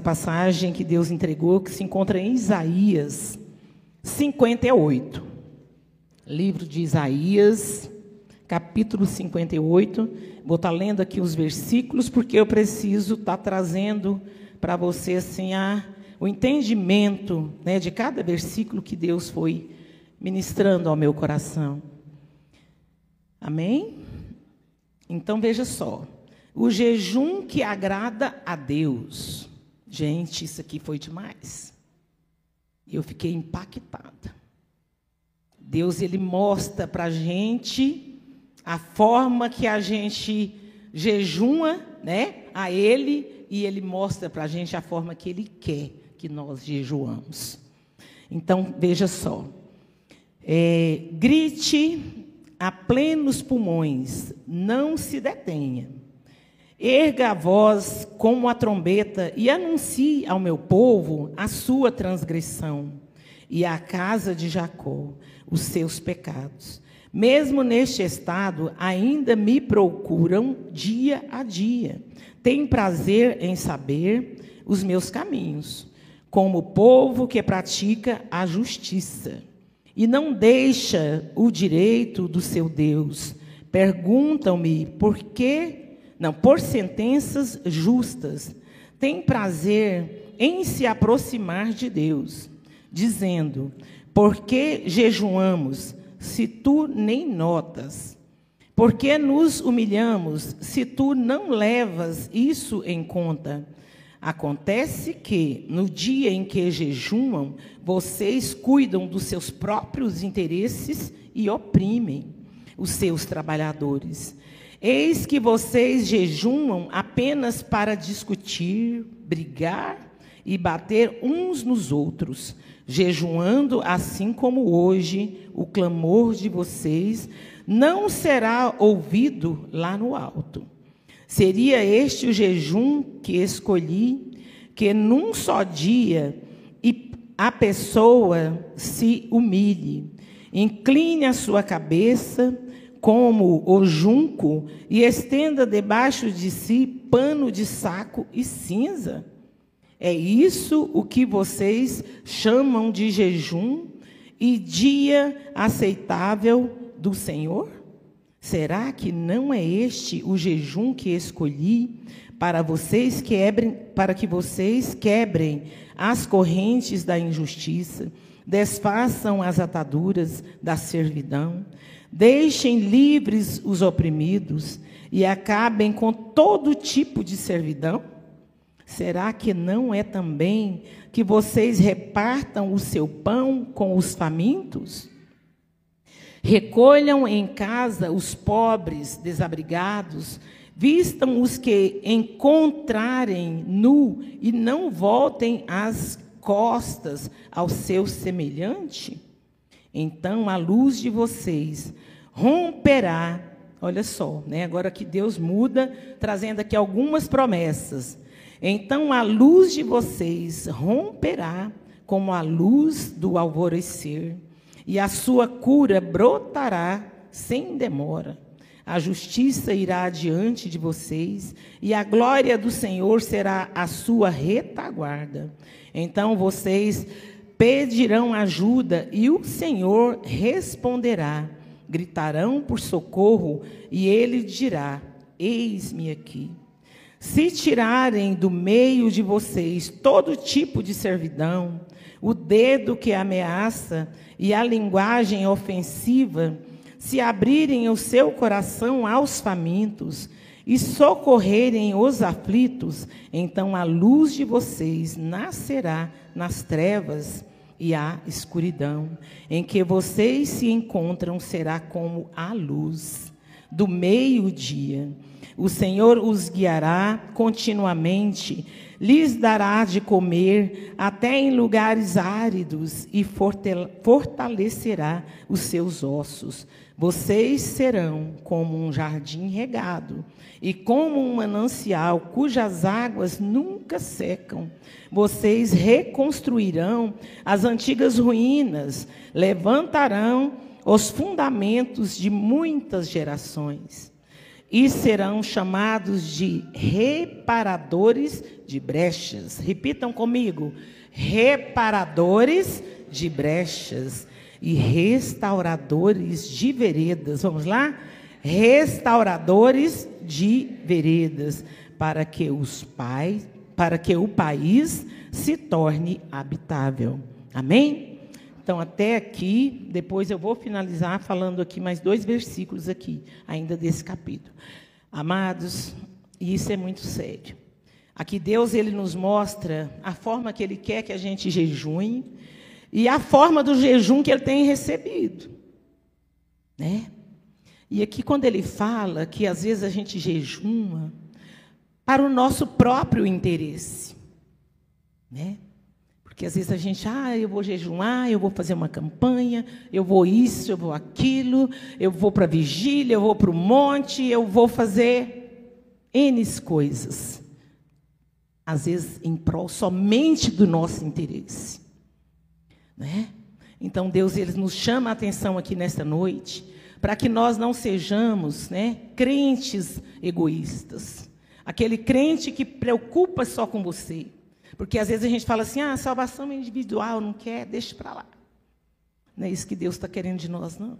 essa passagem que Deus entregou, que se encontra em Isaías 58. Livro de Isaías, capítulo 58. Vou estar lendo aqui os versículos, porque eu preciso estar trazendo para você assim, a, o entendimento né, de cada versículo que Deus foi ministrando ao meu coração. Amém? Então veja só. O jejum que agrada a Deus. Gente, isso aqui foi demais. Eu fiquei impactada. Deus ele mostra para a gente a forma que a gente jejuma, né, a Ele e Ele mostra para a gente a forma que Ele quer que nós jejuamos. Então veja só, é, grite a plenos pulmões, não se detenha. Erga a voz como a trombeta e anuncie ao meu povo a sua transgressão e à casa de Jacó os seus pecados. Mesmo neste estado, ainda me procuram dia a dia. Tem prazer em saber os meus caminhos, como povo que pratica a justiça e não deixa o direito do seu Deus. Perguntam-me por que, não, por sentenças justas. Tem prazer em se aproximar de Deus, dizendo: Por que jejuamos, se tu nem notas? Por que nos humilhamos, se tu não levas isso em conta? Acontece que, no dia em que jejumam, vocês cuidam dos seus próprios interesses e oprimem os seus trabalhadores. Eis que vocês jejumam apenas para discutir, brigar e bater uns nos outros, jejuando assim como hoje o clamor de vocês não será ouvido lá no alto. Seria este o jejum que escolhi, que num só dia a pessoa se humilhe, incline a sua cabeça como o junco e estenda debaixo de si pano de saco e cinza. É isso o que vocês chamam de jejum e dia aceitável do Senhor? Será que não é este o jejum que escolhi para vocês quebrem, para que vocês quebrem as correntes da injustiça, desfaçam as ataduras da servidão, deixem livres os oprimidos e acabem com todo tipo de servidão? Será que não é também que vocês repartam o seu pão com os famintos? Recolham em casa os pobres, desabrigados, vistam os que encontrarem nu e não voltem as costas ao seu semelhante. Então a luz de vocês romperá. Olha só, né? agora que Deus muda, trazendo aqui algumas promessas. Então a luz de vocês romperá como a luz do alvorecer e a sua cura brotará sem demora. A justiça irá adiante de vocês, e a glória do Senhor será a sua retaguarda. Então vocês pedirão ajuda, e o Senhor responderá. Gritarão por socorro, e ele dirá: Eis-me aqui. Se tirarem do meio de vocês todo tipo de servidão, o dedo que ameaça e a linguagem ofensiva, se abrirem o seu coração aos famintos e socorrerem os aflitos, então a luz de vocês nascerá nas trevas e a escuridão em que vocês se encontram será como a luz do meio-dia. O Senhor os guiará continuamente lhes dará de comer até em lugares áridos e fortalecerá os seus ossos. Vocês serão como um jardim regado e como um manancial cujas águas nunca secam. Vocês reconstruirão as antigas ruínas, levantarão os fundamentos de muitas gerações. E serão chamados de reparadores de brechas. Repitam comigo: reparadores de brechas e restauradores de veredas. Vamos lá? Restauradores de veredas, para que os pais, para que o país se torne habitável. Amém? Então, até aqui, depois eu vou finalizar falando aqui mais dois versículos aqui, ainda desse capítulo. Amados, isso é muito sério. Aqui Deus ele nos mostra a forma que ele quer que a gente jejue e a forma do jejum que ele tem recebido. Né? E aqui quando ele fala que às vezes a gente jejuma para o nosso próprio interesse, né? Porque às vezes a gente, ah, eu vou jejuar, eu vou fazer uma campanha, eu vou isso, eu vou aquilo, eu vou para a vigília, eu vou para o monte, eu vou fazer N coisas. Às vezes em prol somente do nosso interesse. Né? Então Deus ele nos chama a atenção aqui nesta noite para que nós não sejamos né, crentes egoístas. Aquele crente que preocupa só com você porque às vezes a gente fala assim, ah, salvação é individual, não quer, deixa para lá. Não é isso que Deus está querendo de nós, não.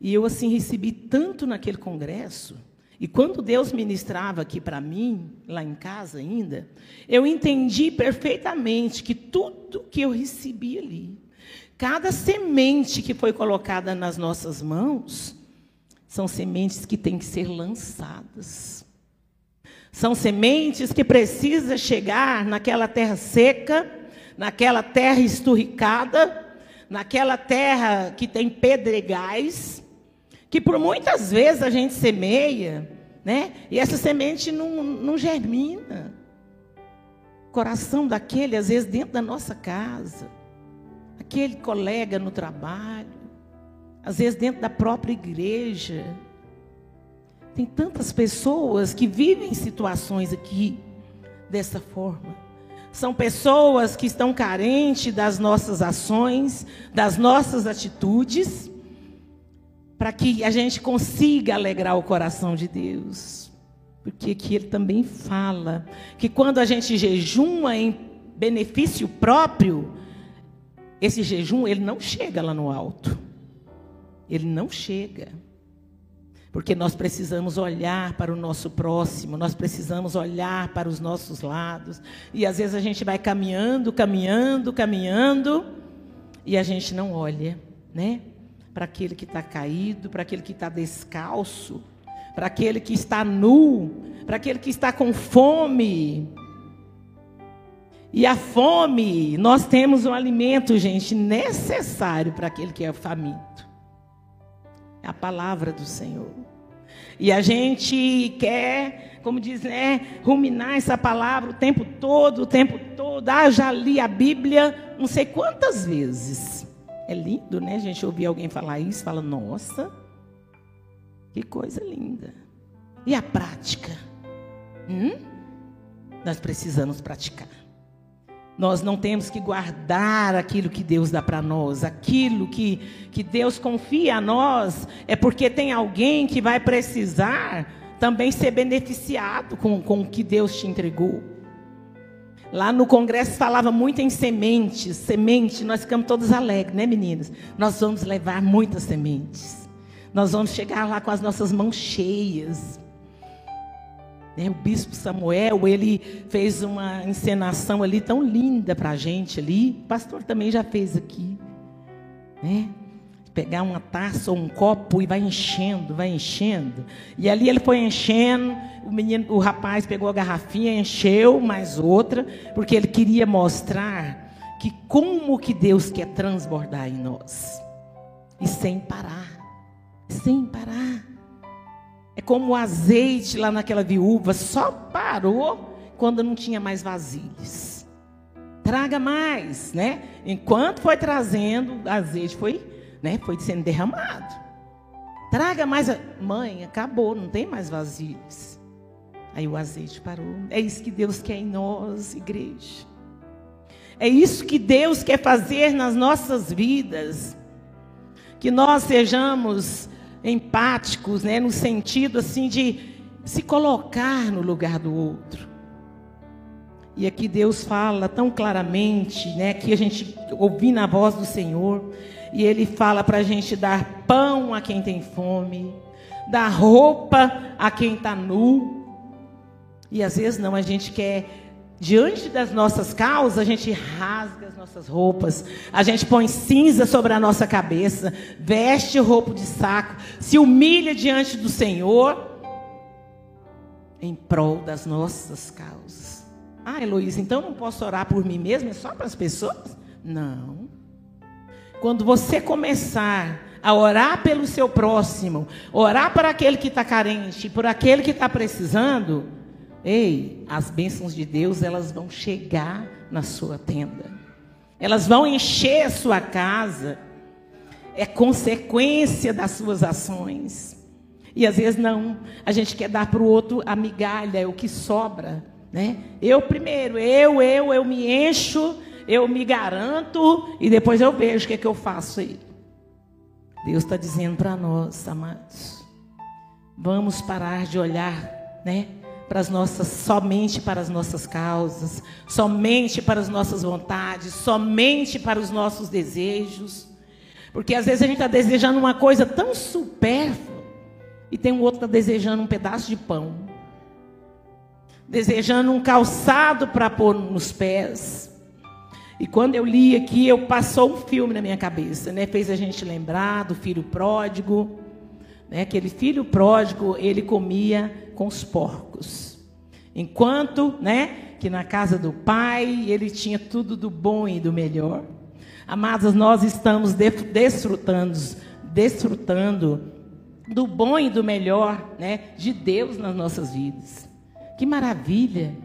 E eu, assim, recebi tanto naquele congresso, e quando Deus ministrava aqui para mim, lá em casa ainda, eu entendi perfeitamente que tudo que eu recebi ali, cada semente que foi colocada nas nossas mãos, são sementes que têm que ser lançadas. São sementes que precisam chegar naquela terra seca, naquela terra esturricada, naquela terra que tem pedregais, que por muitas vezes a gente semeia, né? E essa semente não, não germina. coração daquele, às vezes, dentro da nossa casa, aquele colega no trabalho, às vezes dentro da própria igreja. Tem tantas pessoas que vivem situações aqui dessa forma. São pessoas que estão carentes das nossas ações, das nossas atitudes, para que a gente consiga alegrar o coração de Deus. Porque aqui ele também fala que quando a gente jejuma em benefício próprio, esse jejum ele não chega lá no alto. Ele não chega. Porque nós precisamos olhar para o nosso próximo, nós precisamos olhar para os nossos lados. E às vezes a gente vai caminhando, caminhando, caminhando, e a gente não olha, né? Para aquele que está caído, para aquele que está descalço, para aquele que está nu, para aquele que está com fome. E a fome, nós temos um alimento, gente, necessário para aquele que é faminto. A palavra do Senhor. E a gente quer, como diz, né, ruminar essa palavra o tempo todo, o tempo todo. Ah, já li a Bíblia não sei quantas vezes. É lindo, né? A gente ouvir alguém falar isso, fala, nossa, que coisa linda. E a prática? Hum? Nós precisamos praticar. Nós não temos que guardar aquilo que Deus dá para nós, aquilo que, que Deus confia a nós, é porque tem alguém que vai precisar também ser beneficiado com, com o que Deus te entregou. Lá no congresso falava muito em sementes, semente, nós ficamos todos alegres, né meninas? Nós vamos levar muitas sementes. Nós vamos chegar lá com as nossas mãos cheias. Né? O bispo Samuel, ele fez uma encenação ali tão linda para a gente ali. O pastor também já fez aqui. Né? Pegar uma taça ou um copo e vai enchendo, vai enchendo. E ali ele foi enchendo, o menino, o rapaz pegou a garrafinha, encheu mais outra, porque ele queria mostrar que como que Deus quer transbordar em nós. E sem parar. Sem parar. É como o azeite lá naquela viúva, só parou quando não tinha mais vasilhas. Traga mais, né? Enquanto foi trazendo, o azeite foi, né, foi sendo derramado. Traga mais. Mãe, acabou, não tem mais vasilhas. Aí o azeite parou. É isso que Deus quer em nós, igreja. É isso que Deus quer fazer nas nossas vidas. Que nós sejamos empáticos, né, no sentido assim de se colocar no lugar do outro. E aqui Deus fala tão claramente, né, que a gente ouvindo a voz do Senhor, e Ele fala para a gente dar pão a quem tem fome, dar roupa a quem está nu. E às vezes não, a gente quer Diante das nossas causas, a gente rasga as nossas roupas, a gente põe cinza sobre a nossa cabeça, veste roupa de saco, se humilha diante do Senhor em prol das nossas causas. Ah, Heloísa, então não posso orar por mim mesma, é só para as pessoas? Não. Quando você começar a orar pelo seu próximo, orar para aquele que está carente, por aquele que está precisando, Ei, as bênçãos de Deus, elas vão chegar na sua tenda. Elas vão encher a sua casa. É consequência das suas ações. E às vezes não. A gente quer dar para o outro a migalha, é o que sobra. Né? Eu primeiro, eu, eu, eu me encho, eu me garanto e depois eu vejo o que, é que eu faço aí. Deus está dizendo para nós, amados, vamos parar de olhar, né? Para as nossas, somente para as nossas causas, somente para as nossas vontades, somente para os nossos desejos. Porque às vezes a gente está desejando uma coisa tão supérflua e tem um outro que está desejando um pedaço de pão, desejando um calçado para pôr nos pés. E quando eu li aqui, eu passou um filme na minha cabeça, né? Fez a gente lembrar do filho pródigo, né? Aquele filho pródigo, ele comia com os porcos. Enquanto, né, que na casa do pai ele tinha tudo do bom e do melhor. Amados, nós estamos desfrutando, desfrutando do bom e do melhor, né, de Deus nas nossas vidas. Que maravilha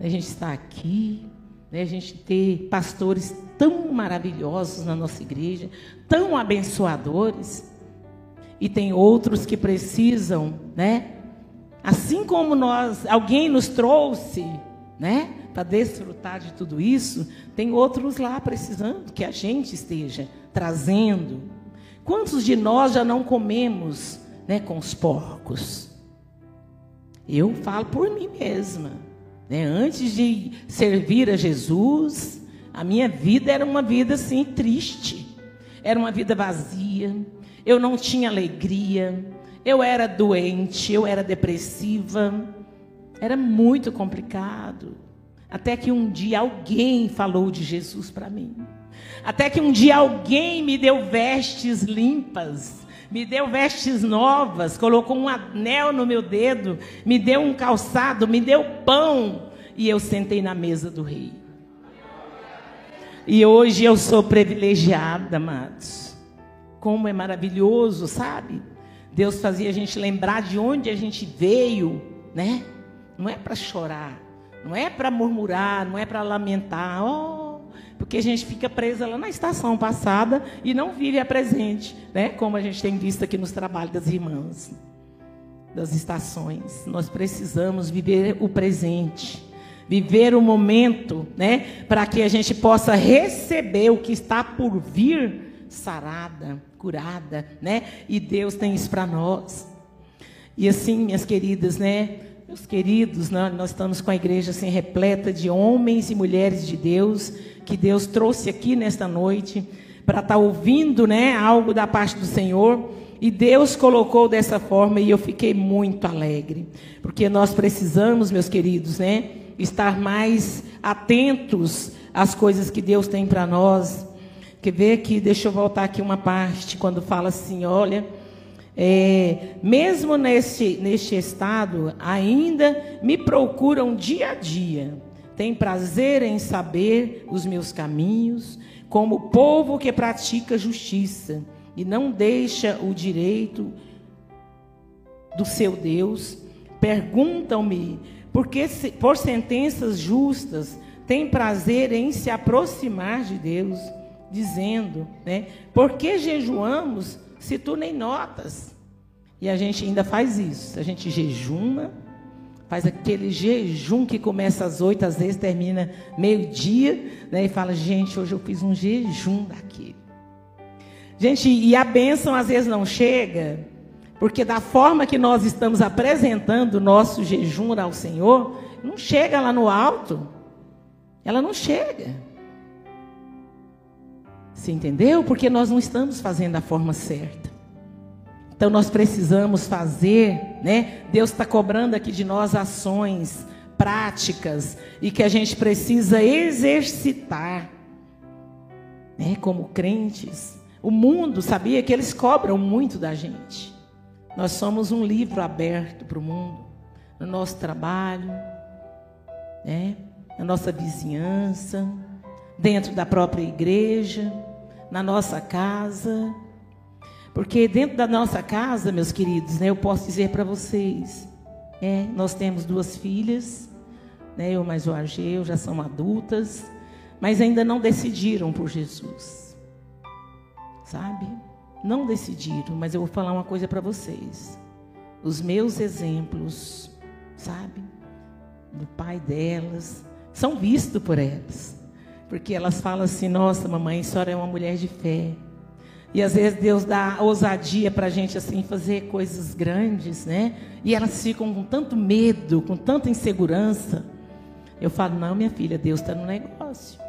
a gente estar aqui, né, a gente ter pastores tão maravilhosos na nossa igreja, tão abençoadores. E tem outros que precisam, né, Assim como nós, alguém nos trouxe, né, para desfrutar de tudo isso, tem outros lá precisando que a gente esteja trazendo. Quantos de nós já não comemos, né, com os porcos? Eu falo por mim mesma, né? Antes de servir a Jesus, a minha vida era uma vida assim triste. Era uma vida vazia. Eu não tinha alegria. Eu era doente, eu era depressiva. Era muito complicado. Até que um dia alguém falou de Jesus para mim. Até que um dia alguém me deu vestes limpas, me deu vestes novas, colocou um anel no meu dedo, me deu um calçado, me deu pão. E eu sentei na mesa do rei. E hoje eu sou privilegiada, amados. Como é maravilhoso, sabe? Deus fazia a gente lembrar de onde a gente veio, né? Não é para chorar, não é para murmurar, não é para lamentar, oh, porque a gente fica presa lá na estação passada e não vive a presente, né? Como a gente tem visto aqui nos trabalhos das irmãs, das estações. Nós precisamos viver o presente, viver o momento, né? Para que a gente possa receber o que está por vir sarada curada, né? E Deus tem isso para nós. E assim, minhas queridas, né? Meus queridos, né? nós estamos com a igreja assim repleta de homens e mulheres de Deus que Deus trouxe aqui nesta noite para estar tá ouvindo, né, algo da parte do Senhor. E Deus colocou dessa forma e eu fiquei muito alegre, porque nós precisamos, meus queridos, né, estar mais atentos às coisas que Deus tem para nós. Quer ver aqui, deixa eu voltar aqui uma parte, quando fala assim, olha, é, mesmo neste, neste estado, ainda me procuram dia a dia. Tem prazer em saber os meus caminhos, como povo que pratica justiça e não deixa o direito do seu Deus. Perguntam-me, porque por sentenças justas tem prazer em se aproximar de Deus dizendo, né? Por que jejuamos se tu nem notas? E a gente ainda faz isso. A gente jejuma, faz aquele jejum que começa às oito, às vezes termina meio-dia, né? E fala, gente, hoje eu fiz um jejum daquele. Gente, e a bênção às vezes não chega, Porque da forma que nós estamos apresentando o nosso jejum ao Senhor, não chega lá no alto. Ela não chega. Você entendeu? Porque nós não estamos fazendo da forma certa. Então nós precisamos fazer, né? Deus está cobrando aqui de nós ações práticas e que a gente precisa exercitar, né? Como crentes, o mundo sabia que eles cobram muito da gente. Nós somos um livro aberto para o mundo, no nosso trabalho, né? na nossa vizinhança, dentro da própria igreja, na nossa casa. Porque dentro da nossa casa, meus queridos, né, eu posso dizer para vocês, é, nós temos duas filhas, né, eu mais o Argeu, já são adultas, mas ainda não decidiram por Jesus sabe? Não decidiram, mas eu vou falar uma coisa para vocês. Os meus exemplos, sabe? Do pai delas, são vistos por elas. Porque elas falam assim: nossa, mamãe, a senhora é uma mulher de fé. E às vezes Deus dá ousadia para a gente assim fazer coisas grandes, né? E elas ficam com tanto medo, com tanta insegurança. Eu falo, não, minha filha, Deus está no negócio.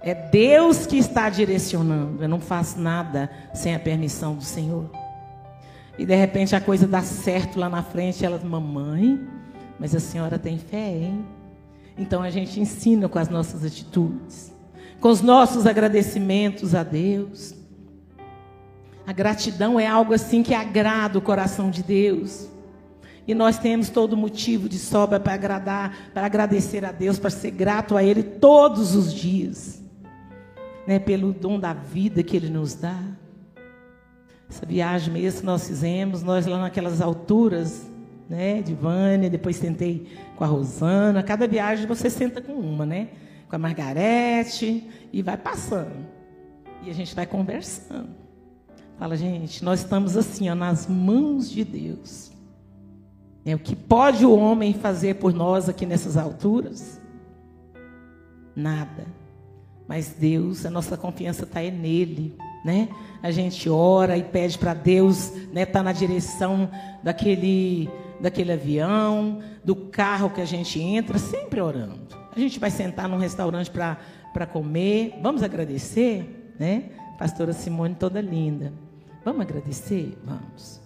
É Deus que está direcionando. Eu não faço nada sem a permissão do Senhor. E de repente a coisa dá certo lá na frente. Ela, mamãe, mas a senhora tem fé, hein? Então a gente ensina com as nossas atitudes, com os nossos agradecimentos a Deus. A gratidão é algo assim que agrada o coração de Deus. E nós temos todo motivo de sobra para agradar, para agradecer a Deus, para ser grato a Ele todos os dias né, pelo dom da vida que Ele nos dá. Essa viagem mesmo que nós fizemos, nós lá naquelas alturas, né, de Vânia, depois tentei com a Rosana. Cada viagem você senta com uma, né? Com a Margarete e vai passando. E a gente vai conversando. Fala, gente, nós estamos assim, ó, nas mãos de Deus. É o que pode o homem fazer por nós aqui nessas alturas? Nada. Mas Deus, a nossa confiança está é nele, né? A gente ora e pede para Deus, né, tá na direção daquele daquele avião, do carro que a gente entra, sempre orando. A gente vai sentar num restaurante para comer, vamos agradecer, né? Pastora Simone toda linda. Vamos agradecer? Vamos.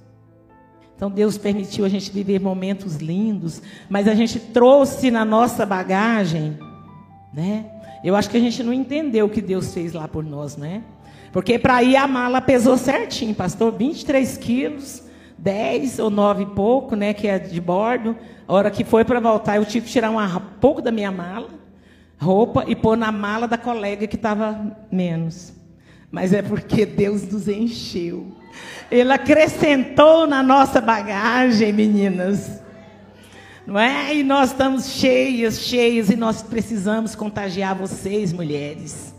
Então Deus permitiu a gente viver momentos lindos, mas a gente trouxe na nossa bagagem, né? Eu acho que a gente não entendeu o que Deus fez lá por nós, né? Porque para ir a mala pesou certinho, pastor, 23 quilos, 10 ou 9 e pouco, né? Que é de bordo. A hora que foi para voltar, eu tive que tirar um pouco da minha mala, roupa, e pôr na mala da colega que estava menos. Mas é porque Deus nos encheu. Ele acrescentou na nossa bagagem, meninas não é? E nós estamos cheias, cheias, e nós precisamos contagiar vocês, mulheres.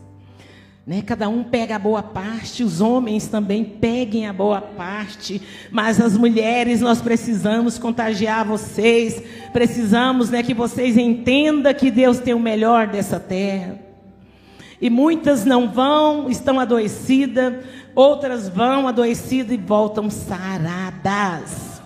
Né? Cada um pega a boa parte, os homens também peguem a boa parte, mas as mulheres nós precisamos contagiar vocês, precisamos né, que vocês entendam que Deus tem o melhor dessa terra. E muitas não vão, estão adoecidas, outras vão adoecidas e voltam saradas.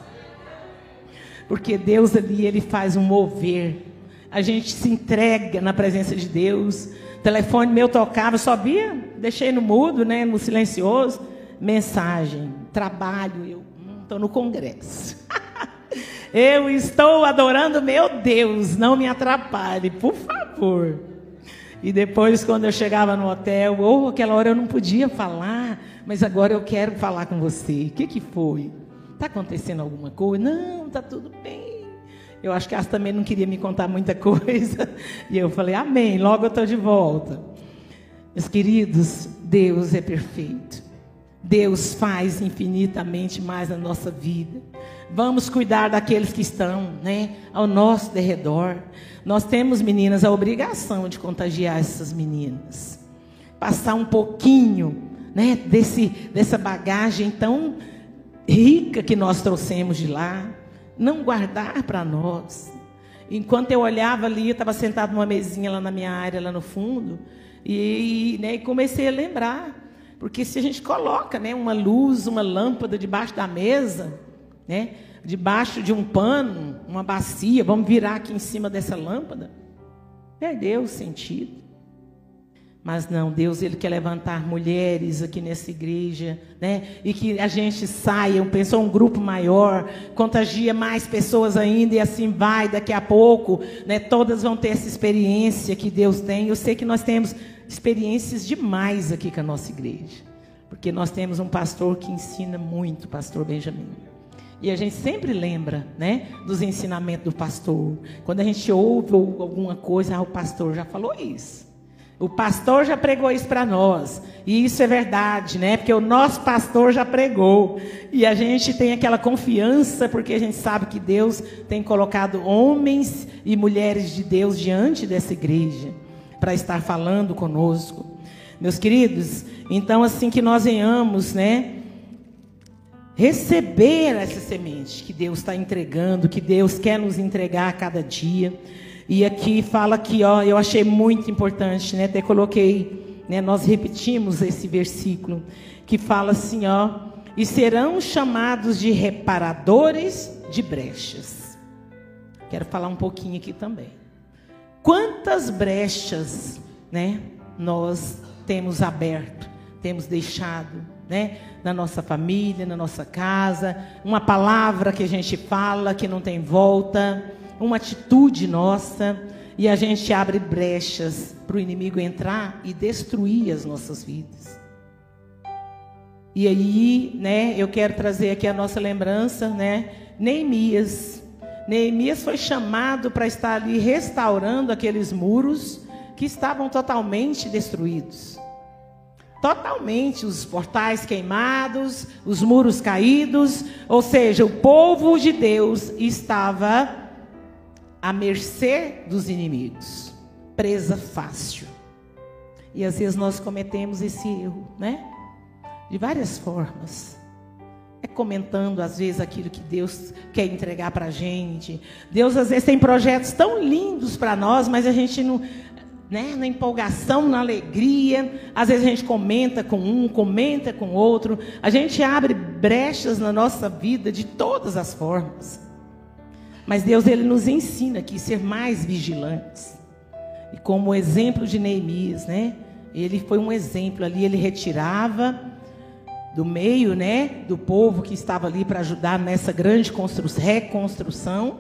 Porque Deus ali, ele faz um mover. A gente se entrega na presença de Deus. Telefone meu tocava, só via, deixei no mudo, né, no silencioso. Mensagem, trabalho, eu estou no congresso. eu estou adorando meu Deus, não me atrapalhe, por favor. E depois, quando eu chegava no hotel, ou oh, aquela hora eu não podia falar, mas agora eu quero falar com você. O que, que foi? Está acontecendo alguma coisa? Não, está tudo bem. Eu acho que ela também não queria me contar muita coisa. E eu falei, amém, logo eu estou de volta. Meus queridos, Deus é perfeito. Deus faz infinitamente mais na nossa vida. Vamos cuidar daqueles que estão né, ao nosso derredor. Nós temos, meninas, a obrigação de contagiar essas meninas. Passar um pouquinho né, desse, dessa bagagem tão rica que nós trouxemos de lá, não guardar para nós. Enquanto eu olhava ali, eu estava sentado numa mesinha lá na minha área, lá no fundo, e, né, e comecei a lembrar. Porque se a gente coloca né, uma luz, uma lâmpada debaixo da mesa, né, debaixo de um pano, uma bacia, vamos virar aqui em cima dessa lâmpada, perdeu o sentido. Mas não, Deus ele quer levantar mulheres aqui nessa igreja, né? E que a gente saia, pensou um grupo maior, contagia mais pessoas ainda e assim vai, daqui a pouco, né? Todas vão ter essa experiência que Deus tem. Eu sei que nós temos experiências demais aqui com a nossa igreja. Porque nós temos um pastor que ensina muito, pastor Benjamin. E a gente sempre lembra, né, dos ensinamentos do pastor. Quando a gente ouve alguma coisa, ah, o pastor já falou isso. O pastor já pregou isso para nós. E isso é verdade, né? Porque o nosso pastor já pregou. E a gente tem aquela confiança, porque a gente sabe que Deus tem colocado homens e mulheres de Deus diante dessa igreja para estar falando conosco. Meus queridos, então assim que nós venhamos, né? Receber essa semente que Deus está entregando, que Deus quer nos entregar a cada dia. E aqui fala que, ó, eu achei muito importante, né? Até coloquei, né? Nós repetimos esse versículo que fala assim, ó, e serão chamados de reparadores de brechas. Quero falar um pouquinho aqui também. Quantas brechas, né? Nós temos aberto, temos deixado, né? Na nossa família, na nossa casa, uma palavra que a gente fala que não tem volta uma atitude nossa e a gente abre brechas para o inimigo entrar e destruir as nossas vidas. E aí, né, eu quero trazer aqui a nossa lembrança, né, Neemias. Neemias foi chamado para estar ali restaurando aqueles muros que estavam totalmente destruídos. Totalmente, os portais queimados, os muros caídos, ou seja, o povo de Deus estava à mercê dos inimigos, presa fácil. E às vezes nós cometemos esse erro, né? De várias formas. É comentando às vezes aquilo que Deus quer entregar para a gente. Deus às vezes tem projetos tão lindos para nós, mas a gente não, né, na empolgação, na alegria. Às vezes a gente comenta com um, comenta com outro. A gente abre brechas na nossa vida de todas as formas. Mas Deus ele nos ensina aqui ser mais vigilantes. E como o exemplo de Neemias, né? Ele foi um exemplo ali, ele retirava do meio, né, do povo que estava ali para ajudar nessa grande reconstrução,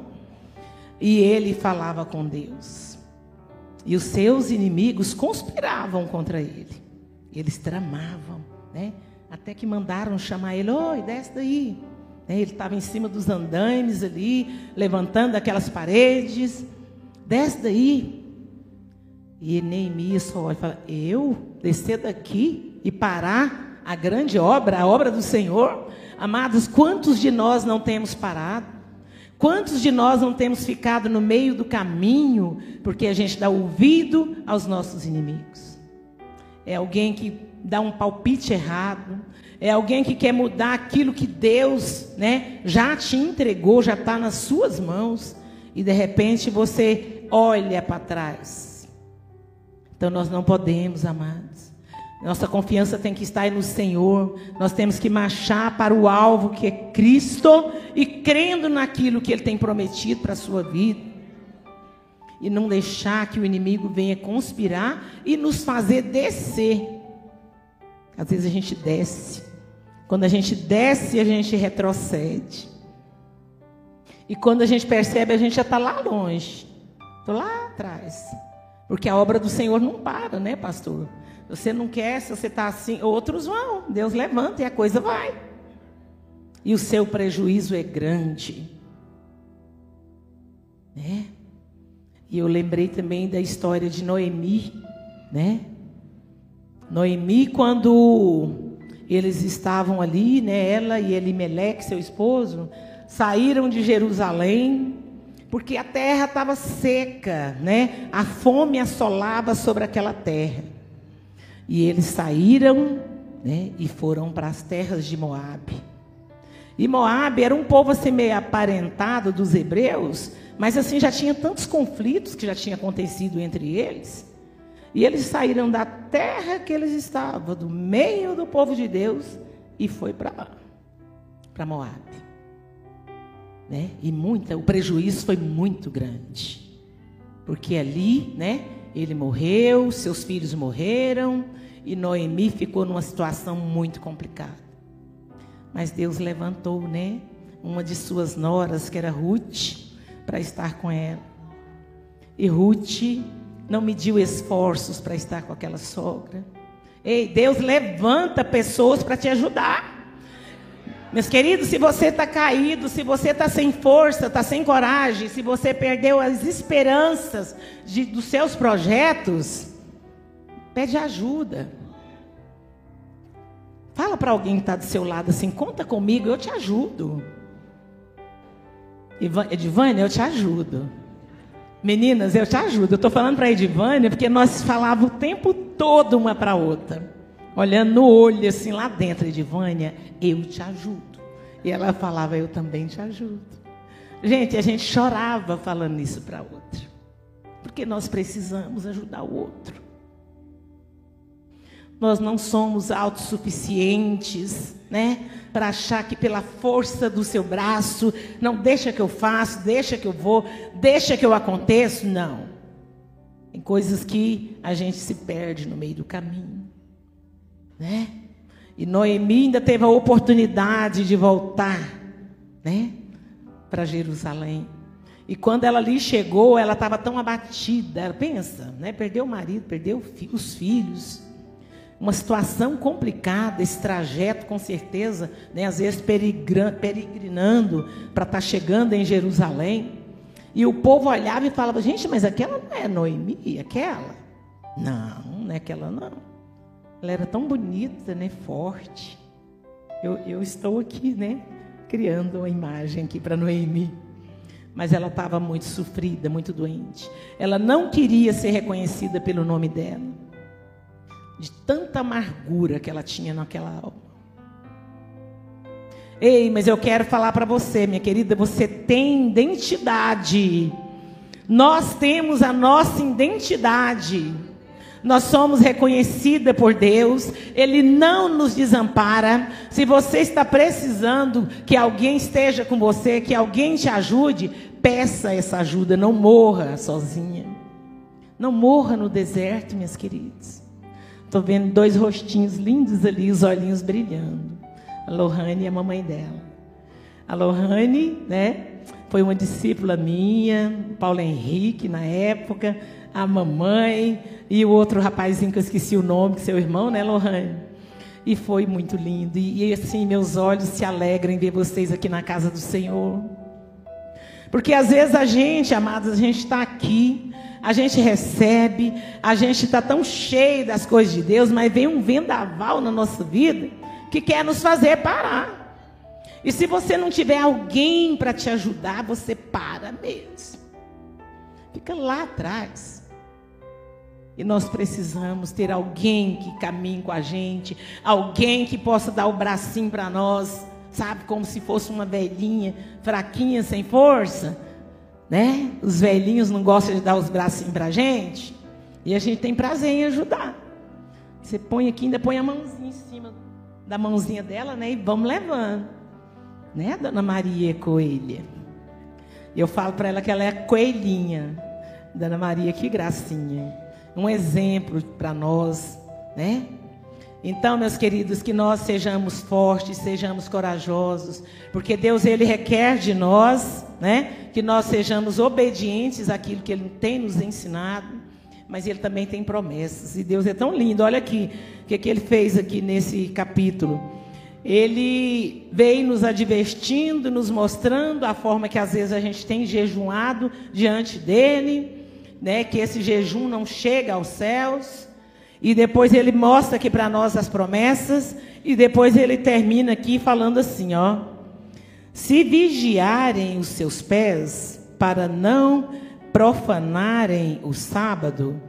e ele falava com Deus. E os seus inimigos conspiravam contra ele. Eles tramavam, né? Até que mandaram chamar ele, oi, desce daí. Né, ele estava em cima dos andaimes ali, levantando aquelas paredes. Desce daí. E Neemias só olha e fala: Eu descer daqui e parar a grande obra, a obra do Senhor? Amados, quantos de nós não temos parado? Quantos de nós não temos ficado no meio do caminho porque a gente dá ouvido aos nossos inimigos? É alguém que dá um palpite errado, é alguém que quer mudar aquilo que Deus, né, já te entregou, já está nas suas mãos, e de repente você olha para trás. Então nós não podemos, amados. Nossa confiança tem que estar no Senhor. Nós temos que marchar para o alvo que é Cristo e crendo naquilo que Ele tem prometido para a sua vida. E não deixar que o inimigo venha conspirar e nos fazer descer. Às vezes a gente desce quando a gente desce, a gente retrocede. E quando a gente percebe, a gente já está lá longe. Estou lá atrás. Porque a obra do Senhor não para, né, pastor? Você não quer, se você está assim, outros vão. Deus levanta e a coisa vai. E o seu prejuízo é grande. Né? E eu lembrei também da história de Noemi, né? Noemi, quando eles estavam ali, né, ela e Elimeleque, seu esposo, saíram de Jerusalém, porque a terra estava seca, né? A fome assolava sobre aquela terra. E eles saíram, né, e foram para as terras de Moabe. E Moabe era um povo assim meio aparentado dos hebreus, mas assim já tinha tantos conflitos que já tinham acontecido entre eles. E eles saíram da terra que eles estavam, do meio do povo de Deus, e foi para Moab. Né? E muita, o prejuízo foi muito grande. Porque ali, né, ele morreu, seus filhos morreram, e Noemi ficou numa situação muito complicada. Mas Deus levantou, né, uma de suas noras, que era Ruth, para estar com ela. E Ruth não mediu esforços para estar com aquela sogra. Ei, Deus levanta pessoas para te ajudar. Meus queridos, se você está caído, se você está sem força, está sem coragem, se você perdeu as esperanças de, dos seus projetos, pede ajuda. Fala para alguém que está do seu lado assim: conta comigo, eu te ajudo. Edivânia, eu te ajudo. Meninas, eu te ajudo. Eu estou falando para a Edivânia porque nós falávamos o tempo todo uma para a outra. Olhando no olho, assim, lá dentro, Edivânia, eu te ajudo. E ela falava, eu também te ajudo. Gente, a gente chorava falando isso para a outra. Porque nós precisamos ajudar o outro. Nós não somos autossuficientes, né? Para achar que pela força do seu braço, não deixa que eu faço, deixa que eu vou, deixa que eu aconteço, não. Tem coisas que a gente se perde no meio do caminho, né? E Noemi ainda teve a oportunidade de voltar, né? Para Jerusalém. E quando ela ali chegou, ela estava tão abatida. Ela pensa, né? Perdeu o marido, perdeu os filhos uma situação complicada, esse trajeto, com certeza, né, às vezes peregrinando para estar tá chegando em Jerusalém. E o povo olhava e falava: gente, mas aquela não é Noemi, aquela? Não, não é aquela não. Ela era tão bonita, né, forte. Eu, eu estou aqui, né, criando uma imagem aqui para Noemi. Mas ela estava muito sofrida, muito doente. Ela não queria ser reconhecida pelo nome dela de tanta amargura que ela tinha naquela alma. Ei, mas eu quero falar para você, minha querida, você tem identidade. Nós temos a nossa identidade. Nós somos reconhecida por Deus, Ele não nos desampara. Se você está precisando que alguém esteja com você, que alguém te ajude, peça essa ajuda, não morra sozinha. Não morra no deserto, minhas queridas. Estou vendo dois rostinhos lindos ali, os olhinhos brilhando. A Lohane e a mamãe dela. A Lohane, né, foi uma discípula minha, Paulo Henrique na época, a mamãe e o outro rapazinho que eu esqueci o nome, seu irmão, né, Lohane? E foi muito lindo. E, e assim, meus olhos se alegram em ver vocês aqui na casa do Senhor. Porque às vezes a gente, amados, a gente está aqui, a gente recebe, a gente está tão cheio das coisas de Deus, mas vem um vendaval na nossa vida que quer nos fazer parar. E se você não tiver alguém para te ajudar, você para mesmo. Fica lá atrás. E nós precisamos ter alguém que caminhe com a gente, alguém que possa dar o bracinho para nós, sabe, como se fosse uma velhinha, fraquinha, sem força né? Os velhinhos não gostam de dar os bracinhos para gente. E a gente tem prazer em ajudar. Você põe aqui, ainda põe a mãozinha em cima da mãozinha dela, né? E vamos levando. Né, Dona Maria Coelha? Eu falo para ela que ela é coelhinha. Dona Maria, que gracinha. Um exemplo para nós, né? Então, meus queridos, que nós sejamos fortes, sejamos corajosos, porque Deus ele requer de nós, né, que nós sejamos obedientes àquilo que ele tem nos ensinado, mas ele também tem promessas. E Deus é tão lindo. Olha aqui o que, que ele fez aqui nesse capítulo. Ele veio nos advertindo, nos mostrando a forma que às vezes a gente tem jejuado diante dele, né, que esse jejum não chega aos céus e depois ele mostra aqui para nós as promessas. E depois ele termina aqui falando assim: ó. Se vigiarem os seus pés para não profanarem o sábado,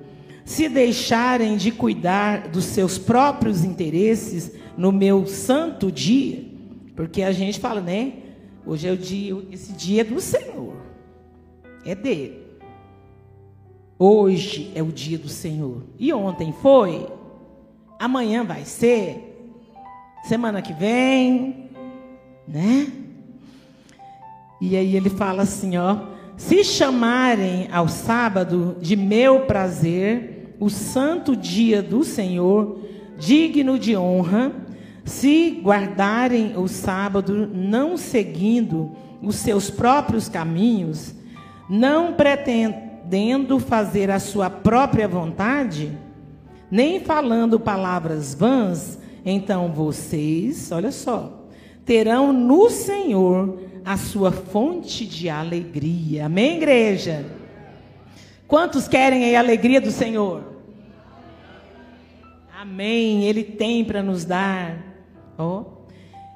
se deixarem de cuidar dos seus próprios interesses no meu santo dia, porque a gente fala, né? Hoje é o dia, esse dia é do Senhor, é dele. Hoje é o dia do Senhor. E ontem foi? Amanhã vai ser? Semana que vem? Né? E aí ele fala assim, ó: Se chamarem ao sábado de meu prazer, o santo dia do Senhor, digno de honra, se guardarem o sábado, não seguindo os seus próprios caminhos, não pretendendo fazer a sua própria vontade, nem falando palavras vãs, então vocês, olha só, terão no Senhor a sua fonte de alegria. Amém, igreja? Quantos querem a alegria do Senhor? Amém. Ele tem para nos dar. Oh.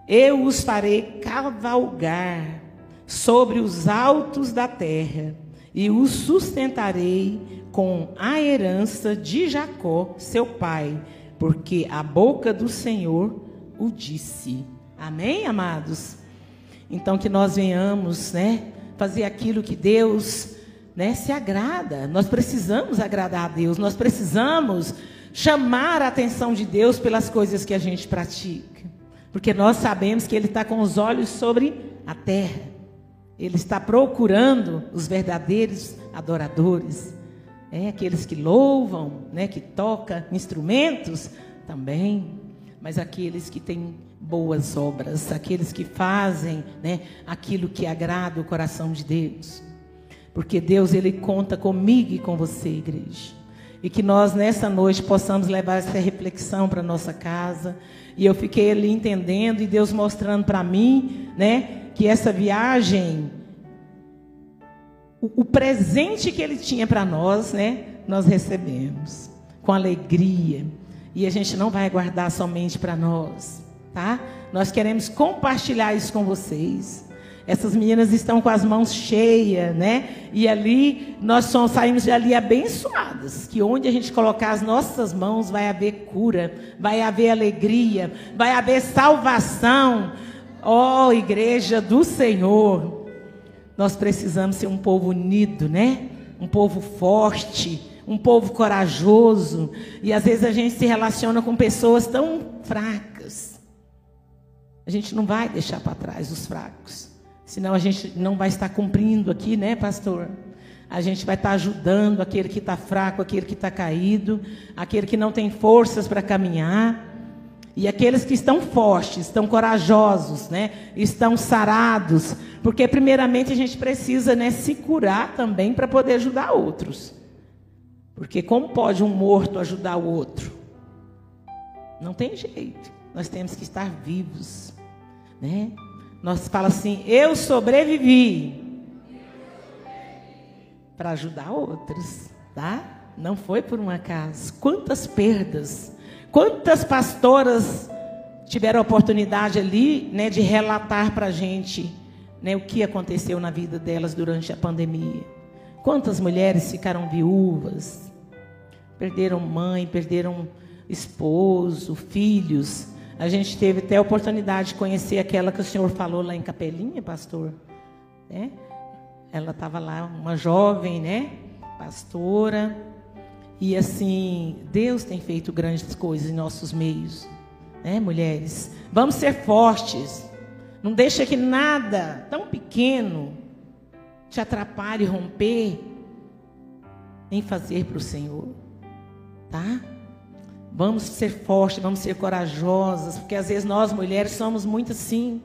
Eu os farei cavalgar sobre os altos da terra e os sustentarei com a herança de Jacó, seu pai, porque a boca do Senhor o disse. Amém, amados? Então que nós venhamos, né, fazer aquilo que Deus, né, se agrada. Nós precisamos agradar a Deus, nós precisamos chamar a atenção de Deus pelas coisas que a gente pratica. Porque nós sabemos que ele está com os olhos sobre a terra. Ele está procurando os verdadeiros adoradores. É, aqueles que louvam, né, que tocam instrumentos também, mas aqueles que têm boas obras, aqueles que fazem né, aquilo que agrada o coração de Deus. Porque Deus ele conta comigo e com você, igreja. E que nós nessa noite possamos levar essa reflexão para nossa casa. E eu fiquei ali entendendo e Deus mostrando para mim, né, que essa viagem, o, o presente que Ele tinha para nós, né, nós recebemos com alegria. E a gente não vai guardar somente para nós, tá? Nós queremos compartilhar isso com vocês. Essas meninas estão com as mãos cheias, né? E ali nós somos, saímos de ali abençoadas. Que onde a gente colocar as nossas mãos vai haver cura, vai haver alegria, vai haver salvação, Ó oh, igreja do Senhor, nós precisamos ser um povo unido, né? Um povo forte, um povo corajoso. E às vezes a gente se relaciona com pessoas tão fracas. A gente não vai deixar para trás os fracos. Senão a gente não vai estar cumprindo aqui, né, pastor? A gente vai estar ajudando aquele que está fraco, aquele que está caído, aquele que não tem forças para caminhar. E aqueles que estão fortes, estão corajosos, né? Estão sarados, porque primeiramente a gente precisa, né, se curar também para poder ajudar outros. Porque como pode um morto ajudar o outro? Não tem jeito. Nós temos que estar vivos, né? Nós fala assim: "Eu sobrevivi para ajudar outros", tá? Não foi por um acaso. Quantas perdas Quantas pastoras tiveram a oportunidade ali né, de relatar para a gente né, o que aconteceu na vida delas durante a pandemia? Quantas mulheres ficaram viúvas, perderam mãe, perderam esposo, filhos? A gente teve até a oportunidade de conhecer aquela que o senhor falou lá em Capelinha, pastor. Né? Ela estava lá, uma jovem, né? Pastora e assim, Deus tem feito grandes coisas em nossos meios, né, mulheres? Vamos ser fortes. Não deixa que nada tão pequeno te atrapalhe romper em fazer para o Senhor, tá? Vamos ser fortes, vamos ser corajosas, porque às vezes nós mulheres somos muito assim,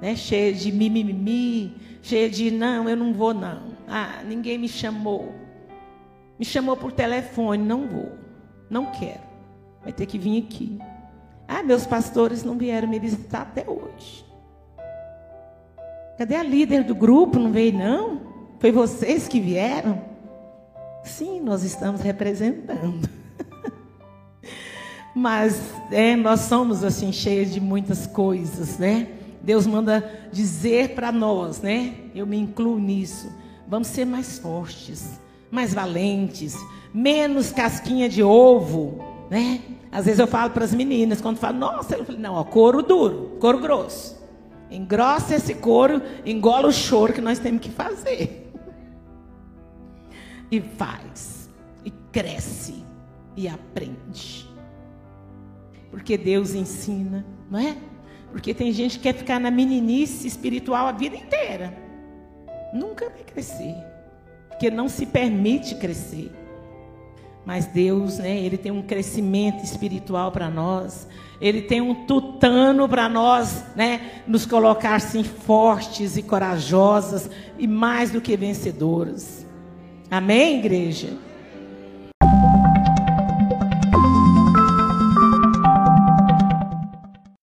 né? Cheia de mimimi, cheia de não, eu não vou não. Ah, ninguém me chamou. Me chamou por telefone, não vou, não quero. Vai ter que vir aqui. Ah, meus pastores não vieram me visitar até hoje. Cadê a líder do grupo? Não veio, não? Foi vocês que vieram? Sim, nós estamos representando. Mas é, nós somos assim cheios de muitas coisas, né? Deus manda dizer para nós, né? Eu me incluo nisso. Vamos ser mais fortes mais valentes, menos casquinha de ovo, né? Às vezes eu falo para as meninas, quando falo, nossa, eu falo, não, ó, couro duro, couro grosso. Engrossa esse couro, engola o choro que nós temos que fazer. E faz. cresce e aprende. Porque Deus ensina, não é? Porque tem gente que quer ficar na meninice espiritual a vida inteira. Nunca vai crescer. Porque não se permite crescer. Mas Deus, né, ele tem um crescimento espiritual para nós. Ele tem um tutano para nós, né, nos colocar assim fortes e corajosas e mais do que vencedoras. Amém, igreja?